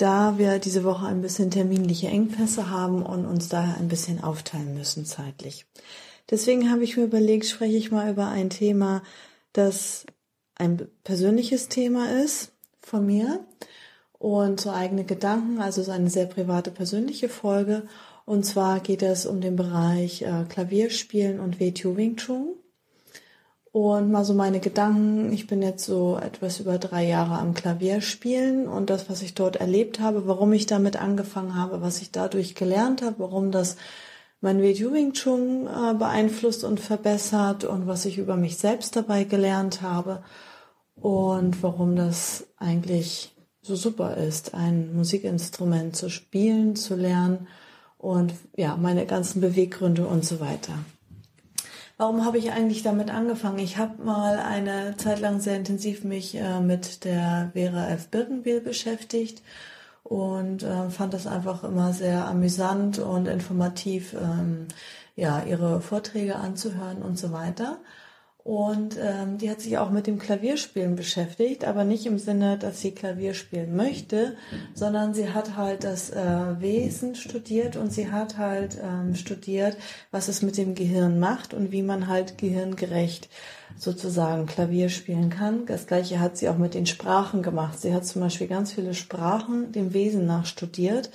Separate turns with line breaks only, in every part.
da wir diese Woche ein bisschen terminliche Engpässe haben und uns daher ein bisschen aufteilen müssen zeitlich. Deswegen habe ich mir überlegt, spreche ich mal über ein Thema, das ein persönliches Thema ist von mir und so eigene Gedanken, also so eine sehr private persönliche Folge. Und zwar geht es um den Bereich äh, Klavierspielen und WTU Wing Chun und mal so meine Gedanken. Ich bin jetzt so etwas über drei Jahre am Klavier spielen und das, was ich dort erlebt habe, warum ich damit angefangen habe, was ich dadurch gelernt habe, warum das mein Wei Wing Chun äh, beeinflusst und verbessert und was ich über mich selbst dabei gelernt habe und warum das eigentlich so super ist, ein Musikinstrument zu spielen, zu lernen und ja, meine ganzen Beweggründe und so weiter. Warum habe ich eigentlich damit angefangen? Ich habe mal eine Zeit lang sehr intensiv mich äh, mit der Vera F. Birkenbiel beschäftigt und äh, fand das einfach immer sehr amüsant und informativ, ähm, ja, ihre Vorträge anzuhören und so weiter. Und ähm, die hat sich auch mit dem Klavierspielen beschäftigt, aber nicht im Sinne, dass sie Klavier spielen möchte, sondern sie hat halt das äh, Wesen studiert und sie hat halt ähm, studiert, was es mit dem Gehirn macht und wie man halt gehirngerecht sozusagen Klavier spielen kann. Das gleiche hat sie auch mit den Sprachen gemacht. Sie hat zum Beispiel ganz viele Sprachen dem Wesen nach studiert.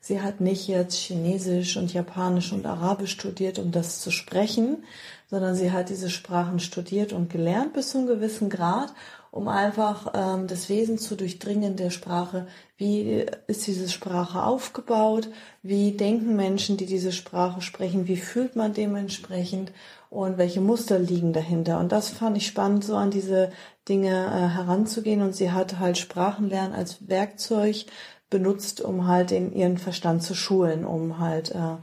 Sie hat nicht jetzt Chinesisch und Japanisch und Arabisch studiert, um das zu sprechen, sondern sie hat diese Sprachen studiert und gelernt bis zu einem gewissen Grad, um einfach ähm, das Wesen zu durchdringen der Sprache. Wie ist diese Sprache aufgebaut? Wie denken Menschen, die diese Sprache sprechen? Wie fühlt man dementsprechend? Und welche Muster liegen dahinter? Und das fand ich spannend, so an diese Dinge äh, heranzugehen. Und sie hat halt Sprachenlernen als Werkzeug benutzt, um halt in ihren Verstand zu schulen, um halt äh,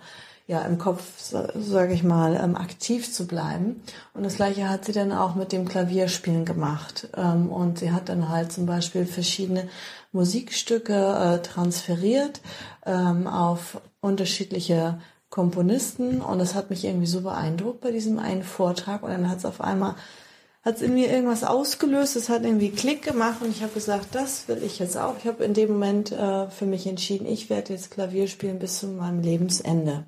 ja im Kopf, sage ich mal, ähm, aktiv zu bleiben. Und das gleiche hat sie dann auch mit dem Klavierspielen gemacht. Ähm, und sie hat dann halt zum Beispiel verschiedene Musikstücke äh, transferiert ähm, auf unterschiedliche Komponisten. Und das hat mich irgendwie so beeindruckt bei diesem einen Vortrag. Und dann hat es auf einmal hat es in mir irgendwas ausgelöst, es hat irgendwie Klick gemacht und ich habe gesagt, das will ich jetzt auch. Ich habe in dem Moment äh, für mich entschieden, ich werde jetzt Klavier spielen bis zu meinem Lebensende.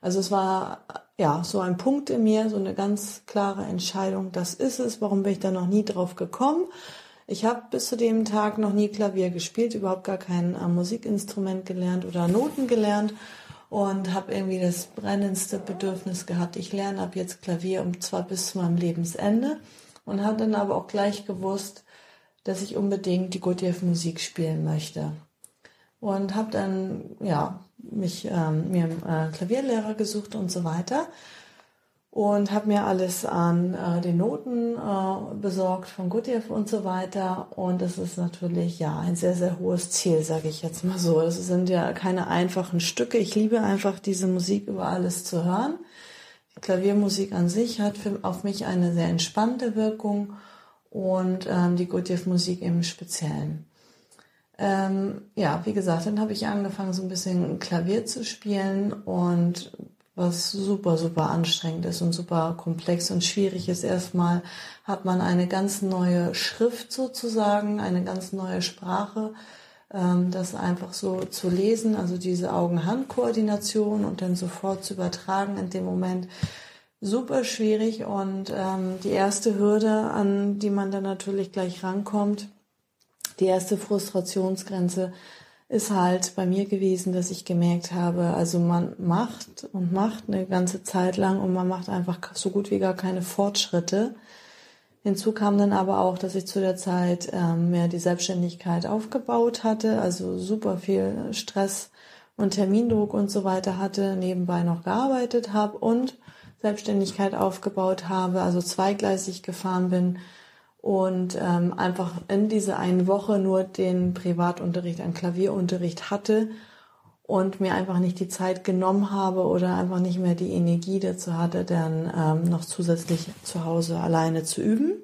Also es war ja so ein Punkt in mir, so eine ganz klare Entscheidung, das ist es. Warum bin ich da noch nie drauf gekommen? Ich habe bis zu dem Tag noch nie Klavier gespielt, überhaupt gar kein äh, Musikinstrument gelernt oder Noten gelernt und habe irgendwie das brennendste Bedürfnis gehabt, ich lerne ab jetzt Klavier und zwar bis zu meinem Lebensende und habe dann aber auch gleich gewusst, dass ich unbedingt die Gurdjieff Musik spielen möchte und habe dann ja mich ähm, mir einen äh, Klavierlehrer gesucht und so weiter. Und habe mir alles an äh, den Noten äh, besorgt von Gurdjieff und so weiter. Und es ist natürlich ja ein sehr sehr hohes Ziel sage ich jetzt mal so. Es sind ja keine einfachen Stücke. Ich liebe einfach diese Musik über alles zu hören. Die Klaviermusik an sich hat für, auf mich eine sehr entspannte Wirkung. Und ähm, die Gurdjieff Musik im Speziellen ähm, ja, wie gesagt, dann habe ich angefangen, so ein bisschen Klavier zu spielen und was super, super anstrengend ist und super komplex und schwierig ist. Erstmal hat man eine ganz neue Schrift sozusagen, eine ganz neue Sprache, ähm, das einfach so zu lesen, also diese Augen-Hand-Koordination und dann sofort zu übertragen in dem Moment super schwierig und ähm, die erste Hürde, an die man dann natürlich gleich rankommt, die erste Frustrationsgrenze ist halt bei mir gewesen, dass ich gemerkt habe, also man macht und macht eine ganze Zeit lang und man macht einfach so gut wie gar keine Fortschritte. Hinzu kam dann aber auch, dass ich zu der Zeit ähm, mehr die Selbstständigkeit aufgebaut hatte, also super viel Stress und Termindruck und so weiter hatte, nebenbei noch gearbeitet habe und Selbstständigkeit aufgebaut habe, also zweigleisig gefahren bin und ähm, einfach in dieser einen Woche nur den Privatunterricht, einen Klavierunterricht hatte und mir einfach nicht die Zeit genommen habe oder einfach nicht mehr die Energie dazu hatte, dann ähm, noch zusätzlich zu Hause alleine zu üben.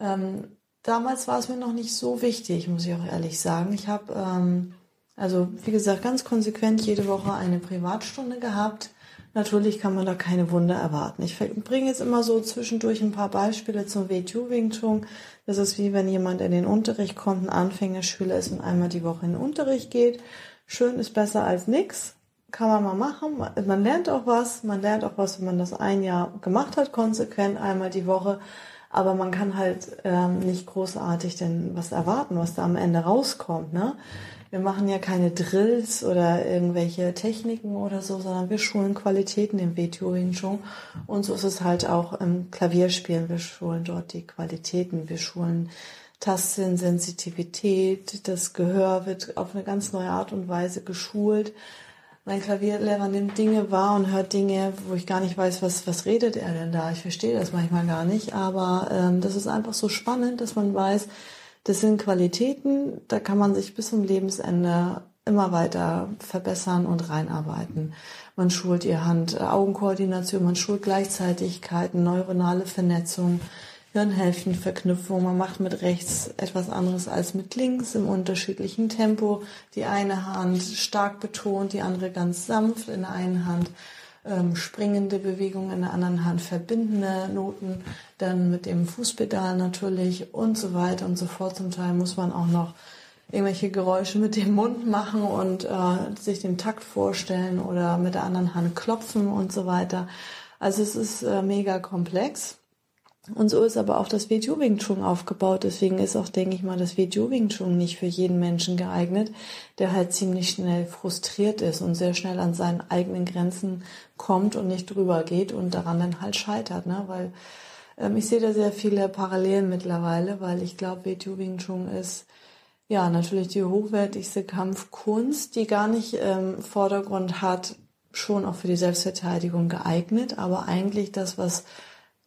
Ähm, damals war es mir noch nicht so wichtig, muss ich auch ehrlich sagen. Ich habe ähm, also wie gesagt ganz konsequent jede Woche eine Privatstunde gehabt Natürlich kann man da keine Wunder erwarten. Ich bringe jetzt immer so zwischendurch ein paar Beispiele zum WTU Wing Chun. Das ist wie wenn jemand in den Unterricht kommt, ein Anfängerschüler ist und einmal die Woche in den Unterricht geht. Schön ist besser als nix. Kann man mal machen. Man lernt auch was. Man lernt auch was, wenn man das ein Jahr gemacht hat, konsequent einmal die Woche. Aber man kann halt ähm, nicht großartig denn was erwarten, was da am Ende rauskommt. Ne? Wir machen ja keine Drills oder irgendwelche Techniken oder so, sondern wir schulen Qualitäten im WTO Wing Chun. Und so ist es halt auch im Klavierspielen. Wir schulen dort die Qualitäten. Wir schulen Tastsinn, Sensitivität, das Gehör wird auf eine ganz neue Art und Weise geschult. Mein Klavierlehrer nimmt Dinge wahr und hört Dinge, wo ich gar nicht weiß, was, was redet er denn da. Ich verstehe das manchmal gar nicht, aber ähm, das ist einfach so spannend, dass man weiß, das sind Qualitäten, da kann man sich bis zum Lebensende immer weiter verbessern und reinarbeiten. Man schult ihr Hand-Augenkoordination, man schult Gleichzeitigkeiten, neuronale Vernetzung, Hirnhälftenverknüpfung. Man macht mit rechts etwas anderes als mit links im unterschiedlichen Tempo. Die eine Hand stark betont, die andere ganz sanft in der einen Hand ähm, springende Bewegungen in der anderen Hand, verbindende Noten, dann mit dem Fußpedal natürlich und so weiter und so fort. Zum Teil muss man auch noch irgendwelche Geräusche mit dem Mund machen und äh, sich den Takt vorstellen oder mit der anderen Hand klopfen und so weiter. Also es ist äh, mega komplex. Und so ist aber auch das WTO Wing Chun aufgebaut. Deswegen ist auch, denke ich mal, das WTO Wing Chun nicht für jeden Menschen geeignet, der halt ziemlich schnell frustriert ist und sehr schnell an seinen eigenen Grenzen kommt und nicht drüber geht und daran dann halt scheitert, ne? Weil ähm, ich sehe da sehr viele Parallelen mittlerweile, weil ich glaube, WTO Wing Chun ist ja natürlich die hochwertigste Kampfkunst, die gar nicht ähm, Vordergrund hat, schon auch für die Selbstverteidigung geeignet, aber eigentlich das, was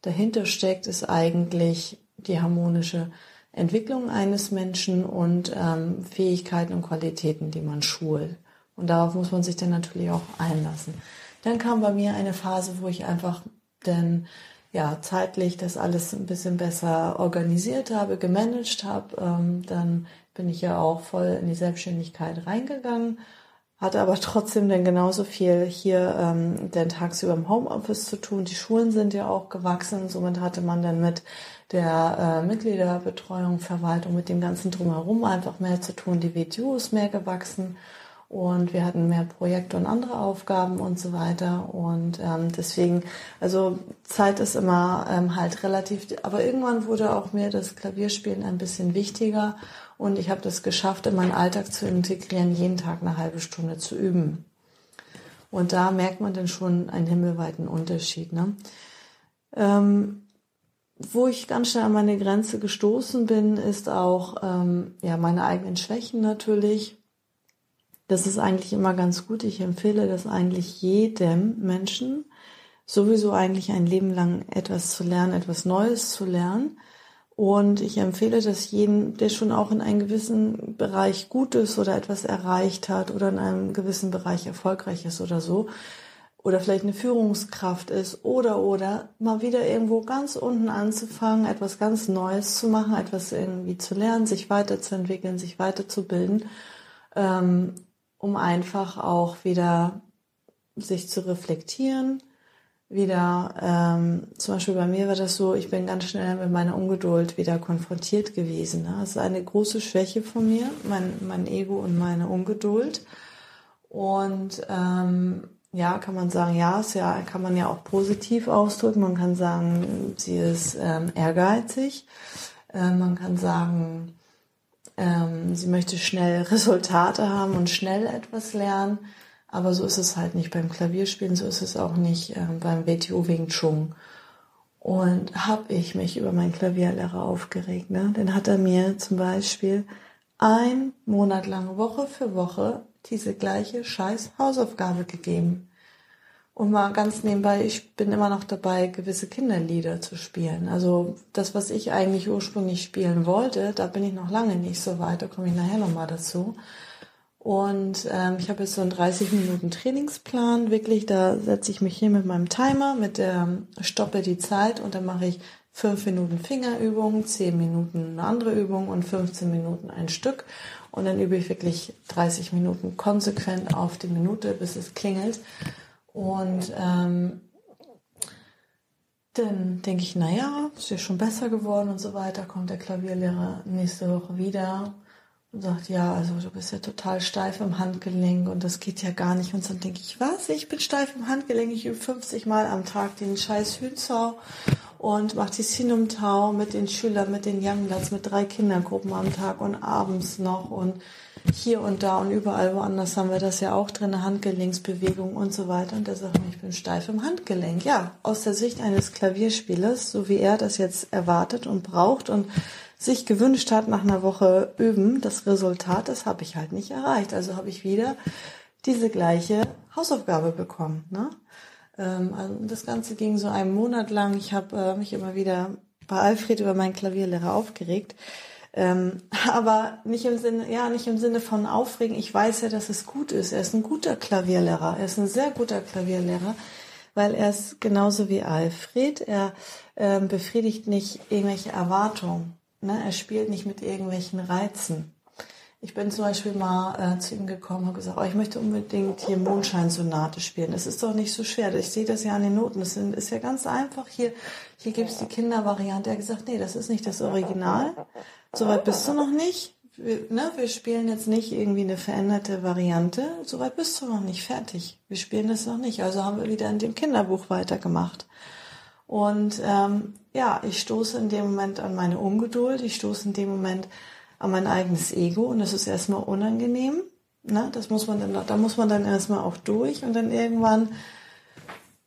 dahinter steckt, ist eigentlich die harmonische Entwicklung eines Menschen und ähm, Fähigkeiten und Qualitäten, die man schult. Und darauf muss man sich dann natürlich auch einlassen. Dann kam bei mir eine Phase, wo ich einfach dann ja zeitlich das alles ein bisschen besser organisiert habe, gemanagt habe. Ähm, dann bin ich ja auch voll in die Selbstständigkeit reingegangen hatte aber trotzdem dann genauso viel hier ähm, den tagsüber im Homeoffice zu tun. Die Schulen sind ja auch gewachsen. Somit hatte man dann mit der äh, Mitgliederbetreuung, Verwaltung, mit dem ganzen Drumherum einfach mehr zu tun. Die WTU ist mehr gewachsen und wir hatten mehr Projekte und andere Aufgaben und so weiter. Und ähm, deswegen, also Zeit ist immer ähm, halt relativ, aber irgendwann wurde auch mir das Klavierspielen ein bisschen wichtiger und ich habe das geschafft, in meinen Alltag zu integrieren, jeden Tag eine halbe Stunde zu üben. Und da merkt man dann schon einen himmelweiten Unterschied. Ne? Ähm, wo ich ganz schnell an meine Grenze gestoßen bin, ist auch ähm, ja meine eigenen Schwächen natürlich. Das ist eigentlich immer ganz gut. Ich empfehle das eigentlich jedem Menschen, sowieso eigentlich ein Leben lang etwas zu lernen, etwas Neues zu lernen. Und ich empfehle das jedem, der schon auch in einem gewissen Bereich gut ist oder etwas erreicht hat oder in einem gewissen Bereich erfolgreich ist oder so, oder vielleicht eine Führungskraft ist oder oder mal wieder irgendwo ganz unten anzufangen, etwas ganz Neues zu machen, etwas irgendwie zu lernen, sich weiterzuentwickeln, sich weiterzubilden, ähm, um einfach auch wieder sich zu reflektieren, wieder, ähm, zum Beispiel bei mir war das so, ich bin ganz schnell mit meiner Ungeduld wieder konfrontiert gewesen. Ne? Das ist eine große Schwäche von mir, mein, mein Ego und meine Ungeduld. Und ähm, ja, kann man sagen, ja, ist ja, kann man ja auch positiv ausdrücken. Man kann sagen, sie ist ähm, ehrgeizig. Äh, man kann sagen, ähm, sie möchte schnell Resultate haben und schnell etwas lernen. Aber so ist es halt nicht beim Klavierspielen, so ist es auch nicht äh, beim WTO Wing Chun. Und habe ich mich über meinen Klavierlehrer aufgeregt. Ne? Dann hat er mir zum Beispiel ein Monat lang, Woche für Woche, diese gleiche scheiß Hausaufgabe gegeben. Und mal ganz nebenbei, ich bin immer noch dabei, gewisse Kinderlieder zu spielen. Also das, was ich eigentlich ursprünglich spielen wollte, da bin ich noch lange nicht so weit, da komme ich nachher nochmal dazu. Und ähm, ich habe jetzt so einen 30 Minuten Trainingsplan, wirklich, da setze ich mich hier mit meinem Timer, mit der Stoppe die Zeit und dann mache ich 5 Minuten Fingerübung, 10 Minuten eine andere Übung und 15 Minuten ein Stück. Und dann übe ich wirklich 30 Minuten konsequent auf die Minute, bis es klingelt. Und ähm, dann denke ich, naja, ist ja schon besser geworden und so weiter. Kommt der Klavierlehrer nächste Woche wieder und sagt, ja, also du bist ja total steif im Handgelenk und das geht ja gar nicht. Und dann denke ich, was? Ich bin steif im Handgelenk, ich übe 50 Mal am Tag den scheiß Hühnzau und mache die Sinumtau mit den Schülern, mit den Youngbloods, mit drei Kindergruppen am Tag und abends noch und hier und da und überall woanders haben wir das ja auch drin, Handgelenksbewegung und so weiter. Und der sagt ich bin steif im Handgelenk. Ja, aus der Sicht eines Klavierspielers, so wie er das jetzt erwartet und braucht und sich gewünscht hat nach einer Woche üben, das Resultat, das habe ich halt nicht erreicht. Also habe ich wieder diese gleiche Hausaufgabe bekommen. Ne? Ähm, also das Ganze ging so einen Monat lang. Ich habe äh, mich immer wieder bei Alfred über meinen Klavierlehrer aufgeregt ähm, aber nicht im Sinne, ja, nicht im Sinne von aufregen. Ich weiß ja, dass es gut ist. Er ist ein guter Klavierlehrer. Er ist ein sehr guter Klavierlehrer, weil er ist genauso wie Alfred. Er ähm, befriedigt nicht irgendwelche Erwartungen. Ne? Er spielt nicht mit irgendwelchen Reizen. Ich bin zum Beispiel mal äh, zu ihm gekommen und gesagt, oh, ich möchte unbedingt hier Mondscheinsonate spielen. Das ist doch nicht so schwer. Ich sehe das ja an den Noten. Das ist ja ganz einfach. Hier, hier gibt es die Kindervariante. Er hat gesagt, nee, das ist nicht das Original. Soweit bist du noch nicht. Wir, ne, wir spielen jetzt nicht irgendwie eine veränderte Variante. Soweit bist du noch nicht fertig. Wir spielen das noch nicht. Also haben wir wieder in dem Kinderbuch weitergemacht. Und ähm, ja, ich stoße in dem Moment an meine Ungeduld. Ich stoße in dem Moment an mein eigenes Ego und das ist erstmal unangenehm. Ne? Das muss man dann, da muss man dann erstmal auch durch und dann irgendwann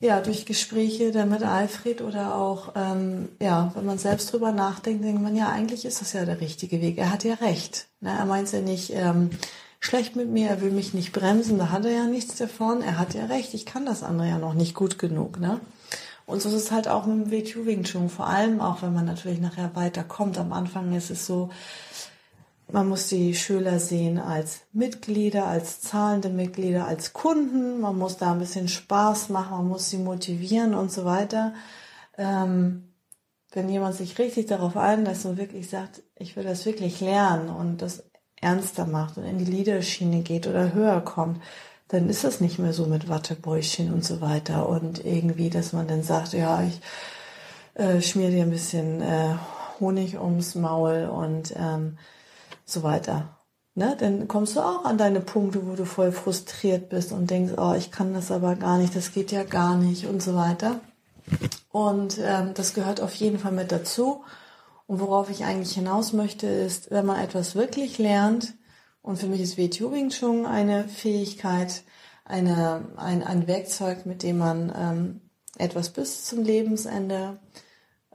ja, durch Gespräche dann mit Alfred oder auch, ähm, ja, wenn man selbst drüber nachdenkt, denkt man, ja, eigentlich ist das ja der richtige Weg. Er hat ja recht. Ne? Er meint ja nicht ähm, schlecht mit mir, er will mich nicht bremsen, da hat er ja nichts davon. Er hat ja recht, ich kann das andere ja noch nicht gut genug. Ne? Und so ist es halt auch mit dem WTU Wing Chun, vor allem auch, wenn man natürlich nachher weiterkommt. Am Anfang ist es so, man muss die Schüler sehen als Mitglieder, als zahlende Mitglieder, als Kunden. Man muss da ein bisschen Spaß machen, man muss sie motivieren und so weiter. Ähm, wenn jemand sich richtig darauf einlässt und wirklich sagt, ich will das wirklich lernen und das ernster macht und in die Liederschiene geht oder höher kommt, dann ist das nicht mehr so mit Wattebäuschen und so weiter und irgendwie, dass man dann sagt, ja, ich äh, schmier dir ein bisschen äh, Honig ums Maul und ähm, so weiter. Ne? Dann kommst du auch an deine Punkte, wo du voll frustriert bist und denkst, oh, ich kann das aber gar nicht, das geht ja gar nicht und so weiter. Und ähm, das gehört auf jeden Fall mit dazu. Und worauf ich eigentlich hinaus möchte, ist, wenn man etwas wirklich lernt, und für mich ist WTU Wing Chun eine Fähigkeit, eine, ein, ein Werkzeug, mit dem man ähm, etwas bis zum Lebensende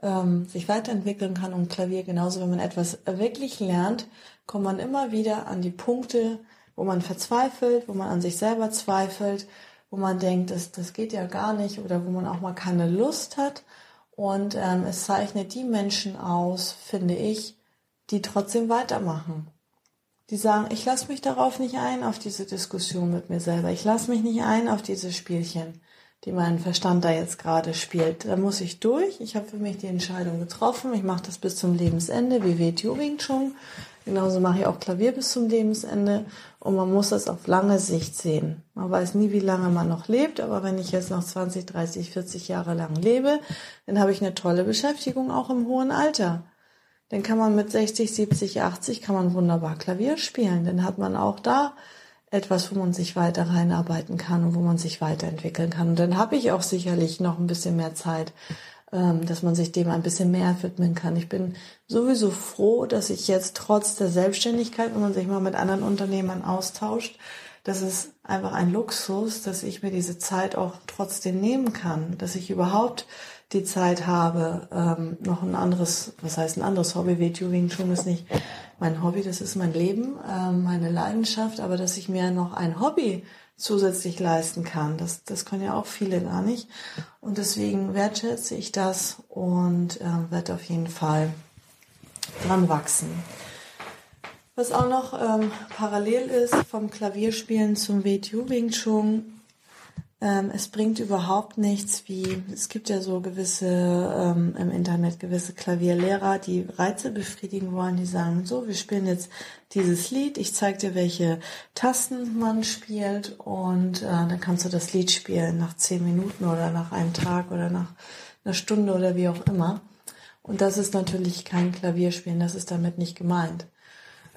ähm, sich weiterentwickeln kann und Klavier genauso, wenn man etwas wirklich lernt, kommt man immer wieder an die Punkte, wo man verzweifelt, wo man an sich selber zweifelt, wo man denkt, das, das geht ja gar nicht oder wo man auch mal keine Lust hat. Und ähm, es zeichnet die Menschen aus, finde ich, die trotzdem weitermachen. Die sagen, ich lasse mich darauf nicht ein, auf diese Diskussion mit mir selber. Ich lasse mich nicht ein auf diese Spielchen die mein Verstand da jetzt gerade spielt. Da muss ich durch. Ich habe für mich die Entscheidung getroffen. Ich mache das bis zum Lebensende, wie WTO Wing Chun. Genauso mache ich auch Klavier bis zum Lebensende. Und man muss das auf lange Sicht sehen. Man weiß nie, wie lange man noch lebt, aber wenn ich jetzt noch 20, 30, 40 Jahre lang lebe, dann habe ich eine tolle Beschäftigung auch im hohen Alter. Dann kann man mit 60, 70, 80 kann man wunderbar Klavier spielen. Dann hat man auch da etwas, wo man sich weiter reinarbeiten kann und wo man sich weiterentwickeln kann. Und dann habe ich auch sicherlich noch ein bisschen mehr Zeit, ähm, dass man sich dem ein bisschen mehr widmen kann. Ich bin sowieso froh, dass ich jetzt trotz der Selbstständigkeit, wenn man sich mal mit anderen Unternehmern austauscht, das ist einfach ein Luxus, dass ich mir diese Zeit auch trotzdem nehmen kann, dass ich überhaupt die Zeit habe, ähm, noch ein anderes, was heißt ein anderes Hobby, wie Wing Chun ist nicht mein Hobby, das ist mein Leben, ähm, meine Leidenschaft, aber dass ich mir noch ein Hobby zusätzlich leisten kann, das, das können ja auch viele gar nicht. Und deswegen wertschätze ich das und äh, werde auf jeden Fall dran wachsen. Was auch noch ähm, parallel ist vom Klavierspielen zum WTU Wing Chun, ähm, es bringt überhaupt nichts, wie es gibt ja so gewisse ähm, im Internet gewisse Klavierlehrer, die Reize befriedigen wollen, die sagen, so, wir spielen jetzt dieses Lied, ich zeige dir, welche Tasten man spielt und äh, dann kannst du das Lied spielen nach zehn Minuten oder nach einem Tag oder nach einer Stunde oder wie auch immer. Und das ist natürlich kein Klavierspielen, das ist damit nicht gemeint.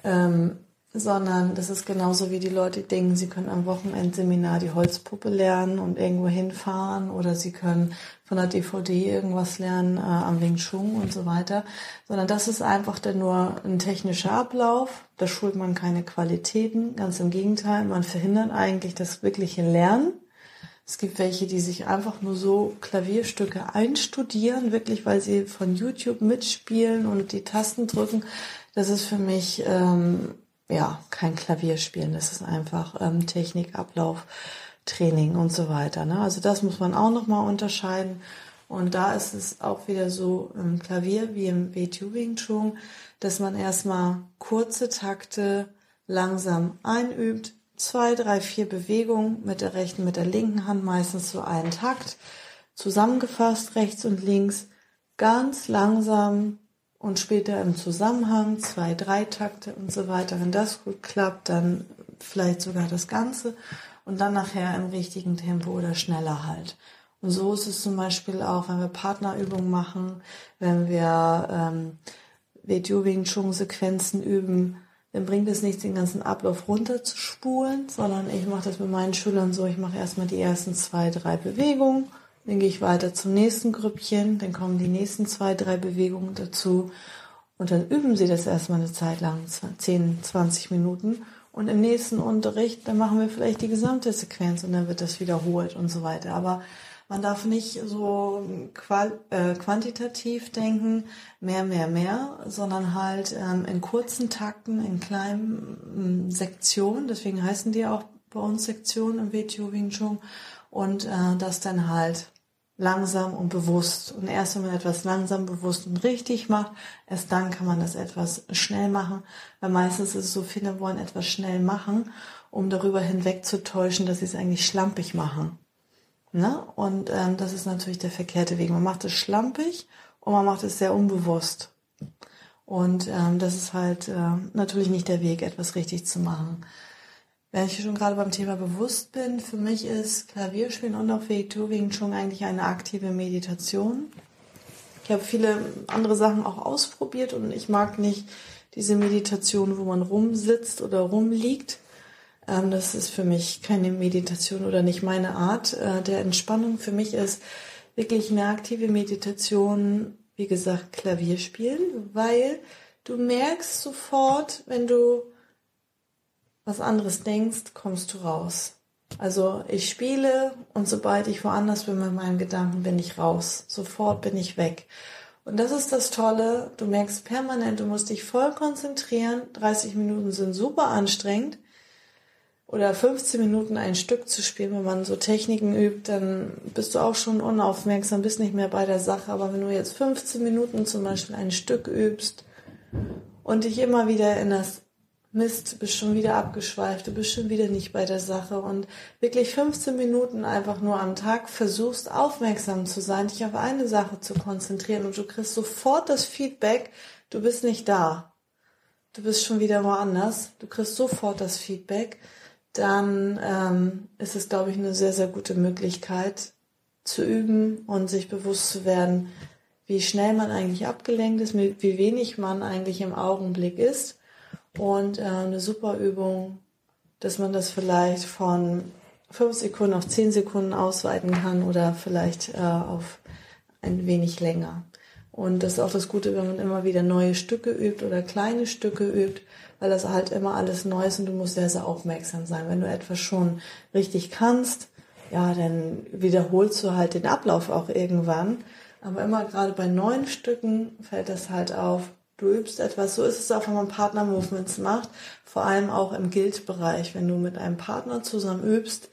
Ähm, sondern das ist genauso wie die Leute denken, sie können am Wochenendseminar die Holzpuppe lernen und irgendwo hinfahren oder sie können von der DVD irgendwas lernen äh, am Wing Chun und so weiter, sondern das ist einfach dann nur ein technischer Ablauf, da schult man keine Qualitäten, ganz im Gegenteil, man verhindert eigentlich das wirkliche Lernen. Es gibt welche, die sich einfach nur so Klavierstücke einstudieren, wirklich, weil sie von YouTube mitspielen und die Tasten drücken. Das ist für mich ähm, ja, kein Klavier spielen. Das ist einfach ähm, Technik, Ablauf, Training und so weiter. Ne? Also das muss man auch nochmal unterscheiden. Und da ist es auch wieder so im Klavier wie im WTU Wing Chun, dass man erstmal kurze Takte langsam einübt. Zwei, drei, vier Bewegungen mit der rechten, mit der linken Hand, meistens so einen Takt. Zusammengefasst rechts und links, ganz langsam und später im Zusammenhang zwei, drei Takte und so weiter. Wenn das gut klappt, dann vielleicht sogar das Ganze und dann nachher im richtigen Tempo oder schneller halt. Und so ist es zum Beispiel auch, wenn wir Partnerübungen machen, wenn wir ähm, Video Wing Chun Sequenzen üben, dann bringt es nichts, den ganzen Ablauf runterzuspulen, sondern ich mache das mit meinen Schülern so, ich mache erstmal die ersten zwei, drei Bewegungen dann gehe ich weiter zum nächsten Grüppchen, dann kommen die nächsten zwei, drei Bewegungen dazu und dann üben sie das erstmal eine Zeit lang, 10, 20 Minuten. Und im nächsten Unterricht, dann machen wir vielleicht die gesamte Sequenz und dann wird das wiederholt und so weiter. Aber man darf nicht so äh, quantitativ denken, mehr, mehr, mehr, sondern halt ähm, in kurzen Takten, in kleinen äh, Sektionen. Deswegen heißen die auch bei uns Sektionen im WTO Wing Chun und äh, das dann halt langsam und bewusst. Und erst wenn man etwas langsam, bewusst und richtig macht, erst dann kann man das etwas schnell machen. Weil meistens ist es so, viele wollen etwas schnell machen, um darüber hinweg zu täuschen, dass sie es eigentlich schlampig machen. Ne? Und ähm, das ist natürlich der verkehrte Weg. Man macht es schlampig und man macht es sehr unbewusst. Und ähm, das ist halt äh, natürlich nicht der Weg, etwas richtig zu machen. Wenn ich schon gerade beim Thema bewusst bin, für mich ist Klavierspielen und auch Wing Wing schon eigentlich eine aktive Meditation. Ich habe viele andere Sachen auch ausprobiert und ich mag nicht diese Meditation, wo man rumsitzt oder rumliegt. Ähm, das ist für mich keine Meditation oder nicht meine Art äh, der Entspannung. Für mich ist wirklich eine aktive Meditation, wie gesagt, Klavierspielen, weil du merkst sofort, wenn du was anderes denkst, kommst du raus. Also ich spiele und sobald ich woanders bin mit meinen Gedanken, bin ich raus. Sofort bin ich weg. Und das ist das Tolle. Du merkst permanent, du musst dich voll konzentrieren. 30 Minuten sind super anstrengend. Oder 15 Minuten ein Stück zu spielen, wenn man so Techniken übt, dann bist du auch schon unaufmerksam, bist nicht mehr bei der Sache. Aber wenn du jetzt 15 Minuten zum Beispiel ein Stück übst und dich immer wieder erinnerst, Mist, du bist schon wieder abgeschweift, du bist schon wieder nicht bei der Sache. Und wirklich 15 Minuten einfach nur am Tag versuchst aufmerksam zu sein, dich auf eine Sache zu konzentrieren. Und du kriegst sofort das Feedback, du bist nicht da. Du bist schon wieder woanders, du kriegst sofort das Feedback, dann ähm, ist es, glaube ich, eine sehr, sehr gute Möglichkeit zu üben und sich bewusst zu werden, wie schnell man eigentlich abgelenkt ist, wie wenig man eigentlich im Augenblick ist und äh, eine super Übung, dass man das vielleicht von fünf Sekunden auf zehn Sekunden ausweiten kann oder vielleicht äh, auf ein wenig länger. Und das ist auch das Gute, wenn man immer wieder neue Stücke übt oder kleine Stücke übt, weil das halt immer alles neu ist und du musst sehr, sehr aufmerksam sein. Wenn du etwas schon richtig kannst, ja, dann wiederholst du halt den Ablauf auch irgendwann Aber immer gerade bei neuen Stücken fällt das halt auf. Du übst etwas, so ist es auch, wenn man Partner-Movements macht, vor allem auch im Guild-Bereich. Wenn du mit einem Partner zusammen übst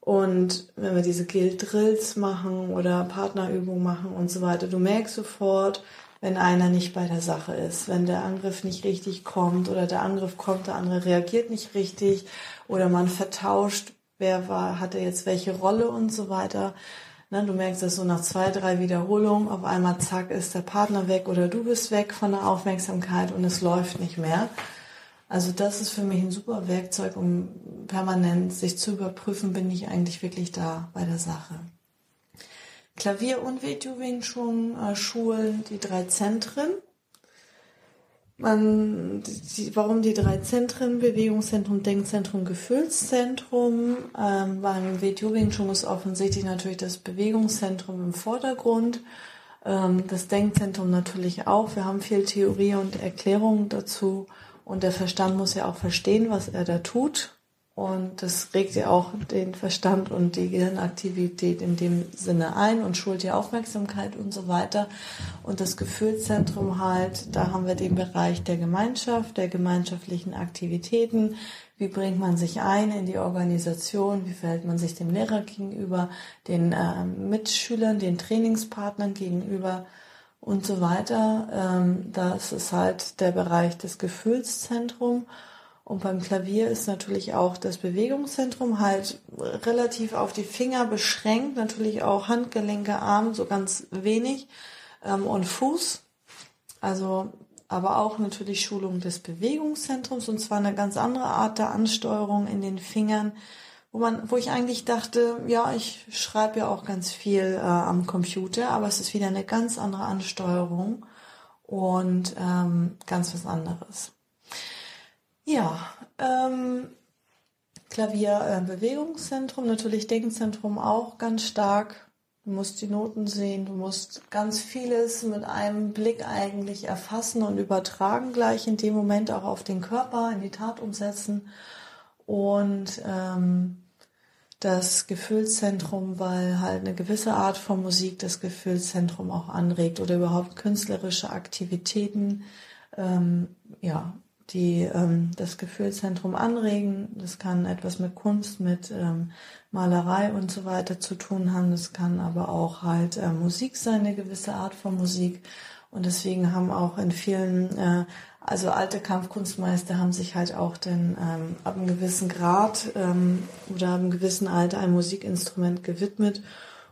und wenn wir diese Guild-Drills machen oder Partnerübungen machen und so weiter, du merkst sofort, wenn einer nicht bei der Sache ist, wenn der Angriff nicht richtig kommt oder der Angriff kommt, der andere reagiert nicht richtig oder man vertauscht, wer war, hatte jetzt welche Rolle und so weiter. Ne, du merkst das so nach zwei, drei Wiederholungen, auf einmal zack ist der Partner weg oder du bist weg von der Aufmerksamkeit und es läuft nicht mehr. Also das ist für mich ein super Werkzeug, um permanent sich zu überprüfen, bin ich eigentlich wirklich da bei der Sache. Klavier- und Video Wing Chun äh, Schulen, die drei Zentren. Man, die, warum die drei Zentren, Bewegungszentrum, Denkzentrum, Gefühlszentrum? Ähm, beim Video Wing Chun ist offensichtlich natürlich das Bewegungszentrum im Vordergrund, ähm, das Denkzentrum natürlich auch. Wir haben viel Theorie und Erklärung dazu und der Verstand muss ja auch verstehen, was er da tut und das regt ja auch den Verstand und die Gehirnaktivität in dem Sinne ein und schult die Aufmerksamkeit und so weiter. Und das Gefühlszentrum halt, da haben wir den Bereich der Gemeinschaft, der gemeinschaftlichen Aktivitäten. Wie bringt man sich ein in die Organisation? Wie verhält man sich dem Lehrer gegenüber, den äh, Mitschülern, den Trainingspartnern gegenüber? und so weiter. Ähm, das ist halt der Bereich des Gefühlszentrum. Und beim Klavier ist natürlich auch das Bewegungszentrum halt relativ auf die Finger beschränkt, natürlich auch Handgelenke, Arm, so ganz wenig ähm, und Fuß. Also aber auch natürlich Schulung des Bewegungszentrums und zwar eine ganz andere Art der Ansteuerung in den Fingern, wo man, wo ich eigentlich dachte, ja, ich schreibe ja auch ganz viel äh, am Computer, aber es ist wieder eine ganz andere Ansteuerung und ähm, ganz was anderes. Ja, ähm, Klavier äh, Bewegungszentrum, natürlich Denkzentrum auch ganz stark. Du musst die Noten sehen, du musst ganz vieles mit einem Blick eigentlich erfassen und übertragen, gleich in dem Moment auch auf den Körper, in die Tat umsetzen. Und ähm, das Gefühlszentrum, weil halt eine gewisse Art von Musik das Gefühlszentrum auch anregt oder überhaupt künstlerische Aktivitäten, ähm, ja, die ähm, das Gefühlszentrum anregen. Das kann etwas mit Kunst, mit ähm, Malerei und so weiter zu tun haben. Das kann aber auch halt äh, Musik sein, eine gewisse Art von Musik. Und deswegen haben auch in vielen, äh, also alte Kampfkunstmeister haben sich halt auch dann ähm, ab einem gewissen Grad ähm, oder ab einem gewissen Alter ein Musikinstrument gewidmet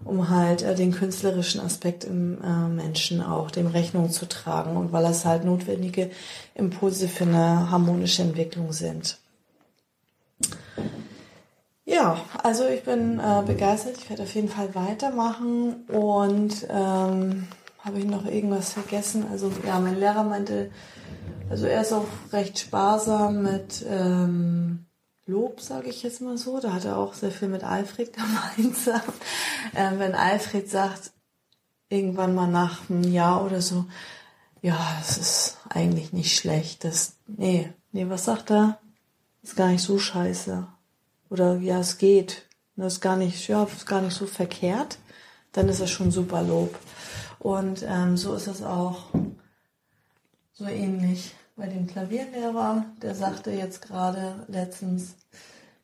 um halt äh, den künstlerischen Aspekt im äh, Menschen auch dem Rechnung zu tragen und weil das halt notwendige Impulse für eine harmonische Entwicklung sind. Ja, also ich bin äh, begeistert. Ich werde auf jeden Fall weitermachen und ähm, habe ich noch irgendwas vergessen? Also ja, mein Lehrer meinte, also er ist auch recht sparsam mit ähm, Lob, sage ich jetzt mal so. Da hat er auch sehr viel mit Alfred gemeinsam. Ähm, wenn Alfred sagt, irgendwann mal nach einem Jahr oder so, ja, das ist eigentlich nicht schlecht. Das, nee, nee, was sagt er? Ist gar nicht so scheiße. Oder ja, es geht. Das ist gar nicht, ja, ist gar nicht so verkehrt. Dann ist das schon super Lob. Und ähm, so ist es auch so ähnlich bei dem Klavierlehrer, der sagte jetzt gerade letztens,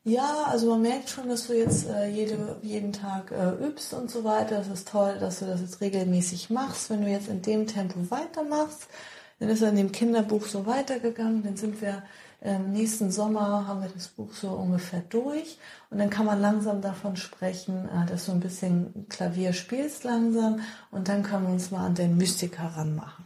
ja, also man merkt schon, dass du jetzt äh, jede, jeden Tag äh, übst und so weiter. Es ist toll, dass du das jetzt regelmäßig machst. Wenn du jetzt in dem Tempo weitermachst, dann ist er in dem Kinderbuch so weitergegangen. Dann sind wir ähm, nächsten Sommer, haben wir das Buch so ungefähr durch. Und dann kann man langsam davon sprechen, äh, dass du ein bisschen Klavier spielst langsam. Und dann können wir uns mal an den Mystiker ranmachen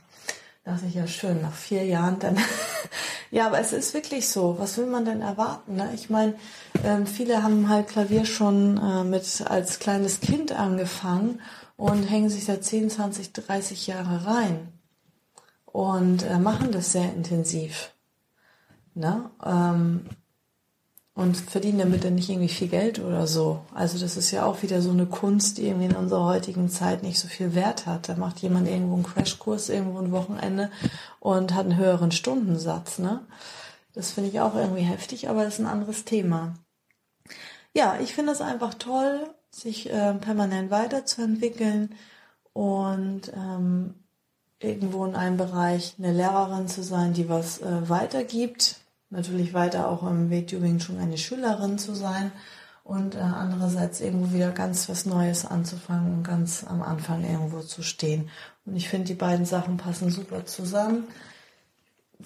dachte ich ja schön, nach vier Jahren dann. ja, aber es ist wirklich so. Was will man denn erwarten? Ne? Ich meine, ähm, viele haben halt Klavier schon äh, mit als kleines Kind angefangen und hängen sich da 10, 20, 30 Jahre rein und äh, machen das sehr intensiv. Ne? Ähm, und verdienen damit dann nicht irgendwie viel Geld oder so. Also das ist ja auch wieder so eine Kunst, die irgendwie in unserer heutigen Zeit nicht so viel Wert hat. Da macht jemand irgendwo einen Crashkurs, irgendwo ein Wochenende und hat einen höheren Stundensatz. Ne? Das finde ich auch irgendwie heftig, aber das ist ein anderes Thema. Ja, ich finde es einfach toll, sich äh, permanent weiterzuentwickeln und ähm, irgendwo in einem Bereich eine Lehrerin zu sein, die was äh, weitergibt. Natürlich weiter auch im Wing schon eine Schülerin zu sein und äh, andererseits irgendwo wieder ganz was Neues anzufangen und ganz am Anfang irgendwo zu stehen. Und ich finde, die beiden Sachen passen super zusammen.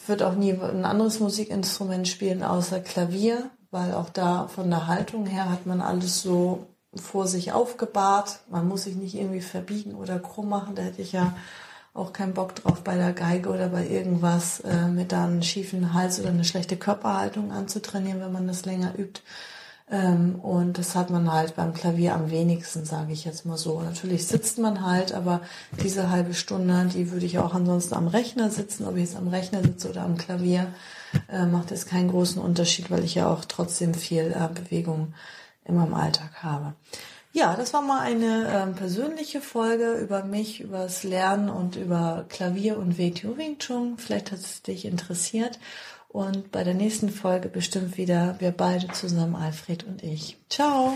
Wird auch nie ein anderes Musikinstrument spielen außer Klavier, weil auch da von der Haltung her hat man alles so vor sich aufgebahrt. Man muss sich nicht irgendwie verbiegen oder krumm machen. Da hätte ich ja auch keinen Bock drauf, bei der Geige oder bei irgendwas äh, mit einem schiefen Hals oder eine schlechte Körperhaltung anzutrainieren, wenn man das länger übt. Ähm, und das hat man halt beim Klavier am wenigsten, sage ich jetzt mal so. Natürlich sitzt man halt, aber diese halbe Stunde, die würde ich auch ansonsten am Rechner sitzen, ob ich jetzt am Rechner sitze oder am Klavier, äh, macht es keinen großen Unterschied, weil ich ja auch trotzdem viel äh, Bewegung in meinem Alltag habe. Ja, das war mal eine ähm, persönliche Folge über mich, über das Lernen und über Klavier und WTO Wing Chun. Vielleicht hat es dich interessiert. Und bei der nächsten Folge bestimmt wieder wir beide zusammen, Alfred und ich. Ciao!